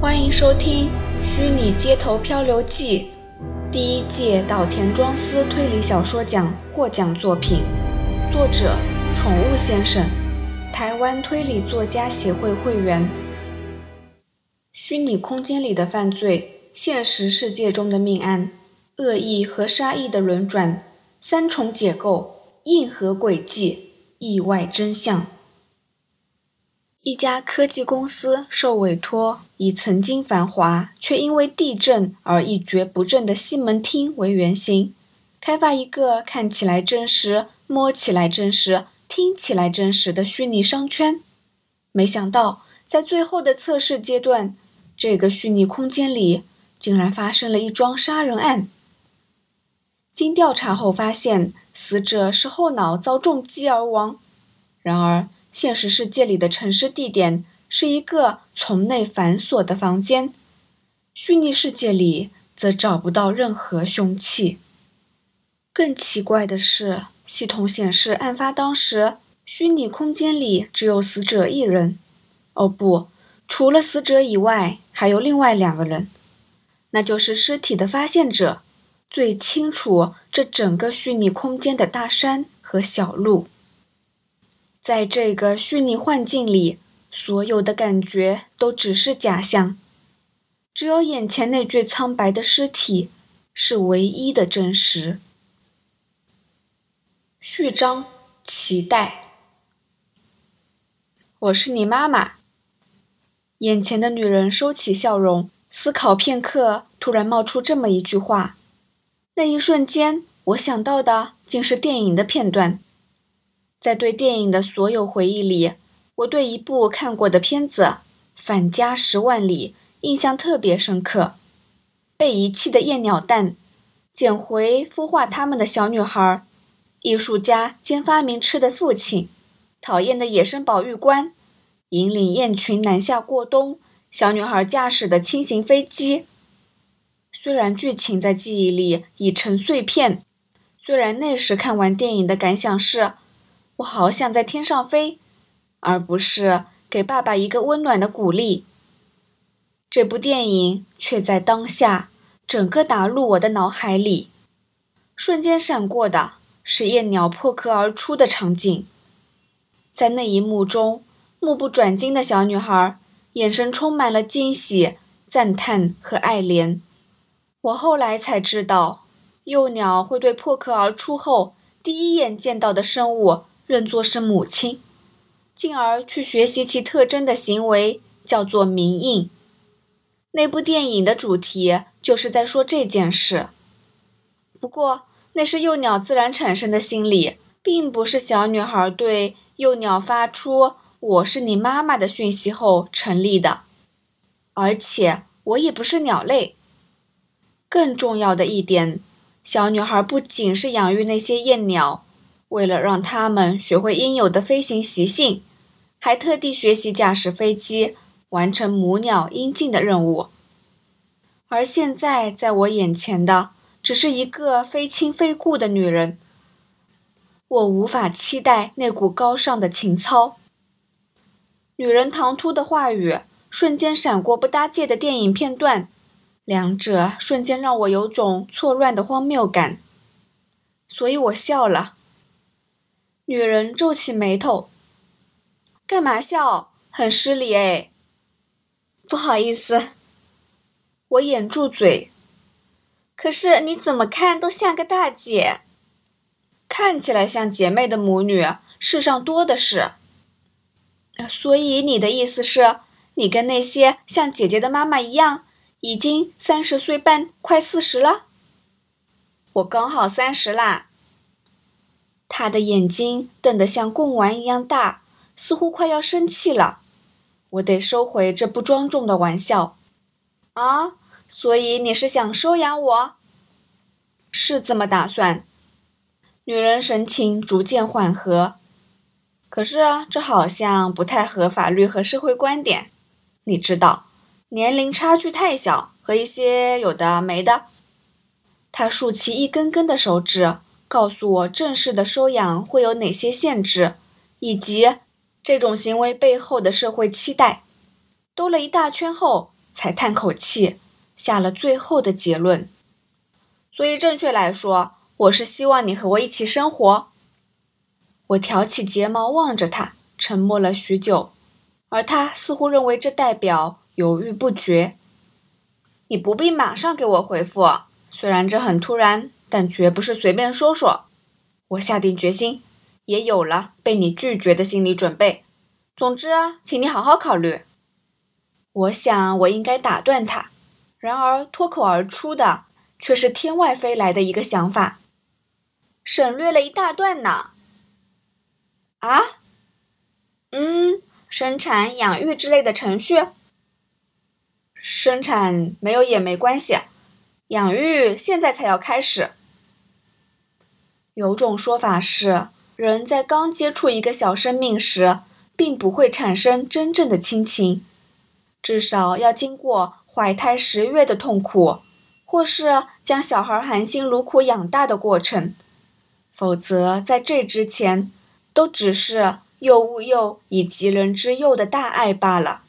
欢迎收听《虚拟街头漂流记》第一届岛田庄司推理小说奖获奖作品，作者：宠物先生，台湾推理作家协会会员。虚拟空间里的犯罪，现实世界中的命案，恶意和杀意的轮转，三重解构，硬核诡计，意外真相。一家科技公司受委托，以曾经繁华却因为地震而一蹶不振的西门町为原型，开发一个看起来真实、摸起来真实、听起来真实的虚拟商圈。没想到，在最后的测试阶段，这个虚拟空间里竟然发生了一桩杀人案。经调查后发现，死者是后脑遭重击而亡。然而，现实世界里的城市地点是一个从内反锁的房间，虚拟世界里则找不到任何凶器。更奇怪的是，系统显示案发当时，虚拟空间里只有死者一人。哦不，除了死者以外，还有另外两个人，那就是尸体的发现者，最清楚这整个虚拟空间的大山和小路。在这个虚拟幻境里，所有的感觉都只是假象，只有眼前那具苍白的尸体是唯一的真实。序章：期待。我是你妈妈。眼前的女人收起笑容，思考片刻，突然冒出这么一句话。那一瞬间，我想到的竟是电影的片段。在对电影的所有回忆里，我对一部看过的片子《返家十万里》印象特别深刻。被遗弃的燕鸟蛋，捡回孵化它们的小女孩，艺术家兼发明吃的父亲，讨厌的野生保育官，引领雁群南下过冬，小女孩驾驶的轻型飞机。虽然剧情在记忆里已成碎片，虽然那时看完电影的感想是。我好想在天上飞，而不是给爸爸一个温暖的鼓励。这部电影却在当下整个打入我的脑海里，瞬间闪过的是夜鸟破壳而出的场景。在那一幕中，目不转睛的小女孩眼神充满了惊喜、赞叹和爱怜。我后来才知道，幼鸟会对破壳而出后第一眼见到的生物。认作是母亲，进而去学习其特征的行为叫做明印。那部电影的主题就是在说这件事。不过那是幼鸟自然产生的心理，并不是小女孩对幼鸟发出“我是你妈妈”的讯息后成立的。而且我也不是鸟类。更重要的一点，小女孩不仅是养育那些燕鸟。为了让他们学会应有的飞行习性，还特地学习驾驶飞机，完成母鸟应尽的任务。而现在在我眼前的只是一个非亲非故的女人，我无法期待那股高尚的情操。女人唐突的话语，瞬间闪过不搭界的电影片段，两者瞬间让我有种错乱的荒谬感，所以我笑了。女人皱起眉头，干嘛笑？很失礼哎。不好意思，我掩住嘴。可是你怎么看都像个大姐，看起来像姐妹的母女，世上多的是。所以你的意思是，你跟那些像姐姐的妈妈一样，已经三十岁半，快四十了？我刚好三十啦。他的眼睛瞪得像贡丸一样大，似乎快要生气了。我得收回这不庄重的玩笑。啊，所以你是想收养我？是这么打算。女人神情逐渐缓和。可是这好像不太合法律和社会观点。你知道，年龄差距太小和一些有的没的。他竖起一根根的手指。告诉我正式的收养会有哪些限制，以及这种行为背后的社会期待。兜了一大圈后，才叹口气，下了最后的结论。所以，正确来说，我是希望你和我一起生活。我挑起睫毛望着他，沉默了许久，而他似乎认为这代表犹豫不决。你不必马上给我回复，虽然这很突然，但绝不是随便说说。我下定决心，也有了被你拒绝的心理准备。总之啊，请你好好考虑。我想我应该打断他，然而脱口而出的却是天外飞来的一个想法，省略了一大段呢。啊？嗯，生产、养育之类的程序。生产没有也没关系，养育现在才要开始。有种说法是，人在刚接触一个小生命时，并不会产生真正的亲情，至少要经过怀胎十月的痛苦，或是将小孩含辛茹苦养大的过程，否则在这之前，都只是幼吾幼以及人之幼的大爱罢了。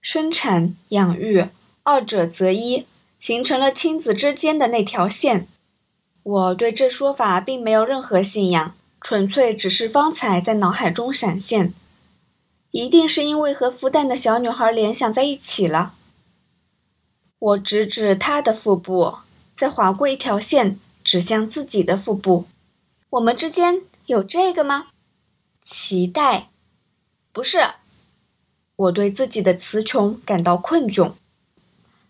生产、养育，二者择一，形成了亲子之间的那条线。我对这说法并没有任何信仰，纯粹只是方才在脑海中闪现。一定是因为和孵蛋的小女孩联想在一起了。我指指她的腹部，再划过一条线，指向自己的腹部。我们之间有这个吗？期待？不是。我对自己的词穷感到困窘。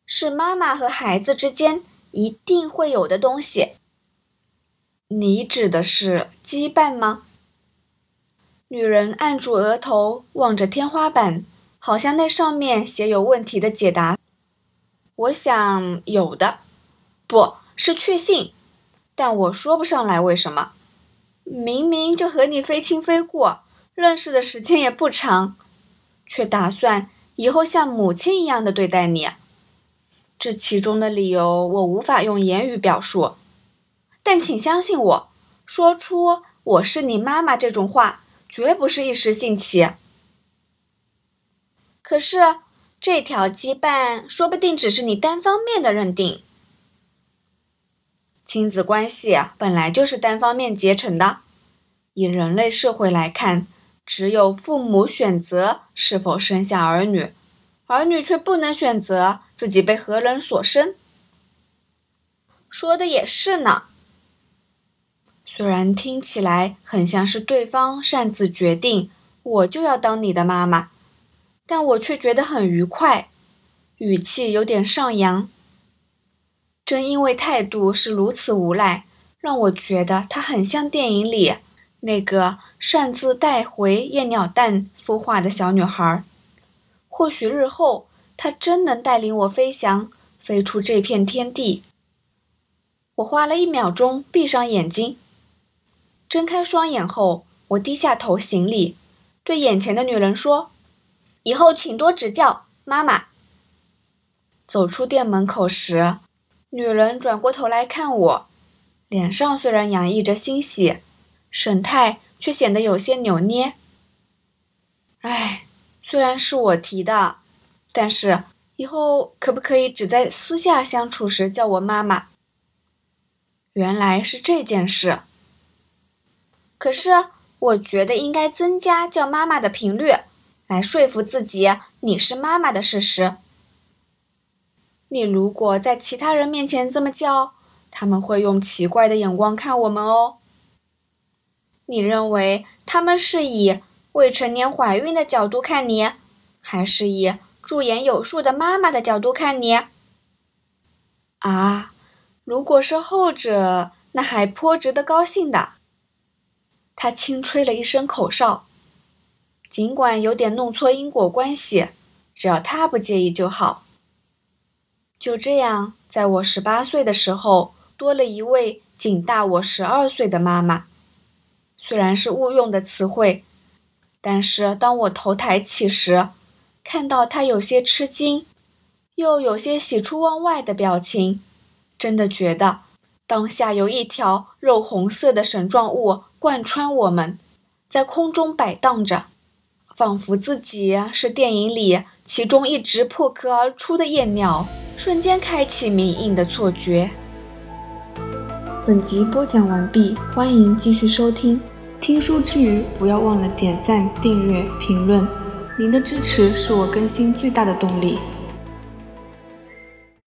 是妈妈和孩子之间一定会有的东西。你指的是羁绊吗？女人按住额头，望着天花板，好像那上面写有问题的解答。我想有的，不是确信，但我说不上来为什么。明明就和你非亲非故，认识的时间也不长，却打算以后像母亲一样的对待你。这其中的理由我无法用言语表述。但请相信我，说出“我是你妈妈”这种话，绝不是一时兴起。可是，这条羁绊说不定只是你单方面的认定。亲子关系本来就是单方面结成的。以人类社会来看，只有父母选择是否生下儿女，儿女却不能选择自己被何人所生。说的也是呢。虽然听起来很像是对方擅自决定我就要当你的妈妈，但我却觉得很愉快，语气有点上扬。正因为态度是如此无赖，让我觉得她很像电影里那个擅自带回夜鸟蛋孵化的小女孩。或许日后她真能带领我飞翔，飞出这片天地。我花了一秒钟闭上眼睛。睁开双眼后，我低下头行礼，对眼前的女人说：“以后请多指教，妈妈。”走出店门口时，女人转过头来看我，脸上虽然洋溢着欣喜，神态却显得有些扭捏。唉，虽然是我提的，但是以后可不可以只在私下相处时叫我妈妈？原来是这件事。可是，我觉得应该增加叫妈妈的频率，来说服自己你是妈妈的事实。你如果在其他人面前这么叫，他们会用奇怪的眼光看我们哦。你认为他们是以未成年怀孕的角度看你，还是以驻颜有术的妈妈的角度看你？啊，如果是后者，那还颇值得高兴的。他轻吹了一声口哨，尽管有点弄错因果关系，只要他不介意就好。就这样，在我十八岁的时候，多了一位仅大我十二岁的妈妈。虽然是误用的词汇，但是当我头抬起时，看到他有些吃惊，又有些喜出望外的表情，真的觉得。当下有一条肉红色的绳状物贯穿我们，在空中摆荡着，仿佛自己是电影里其中一只破壳而出的夜鸟，瞬间开启明印的错觉。本集播讲完毕，欢迎继续收听。听书之余，不要忘了点赞、订阅、评论，您的支持是我更新最大的动力。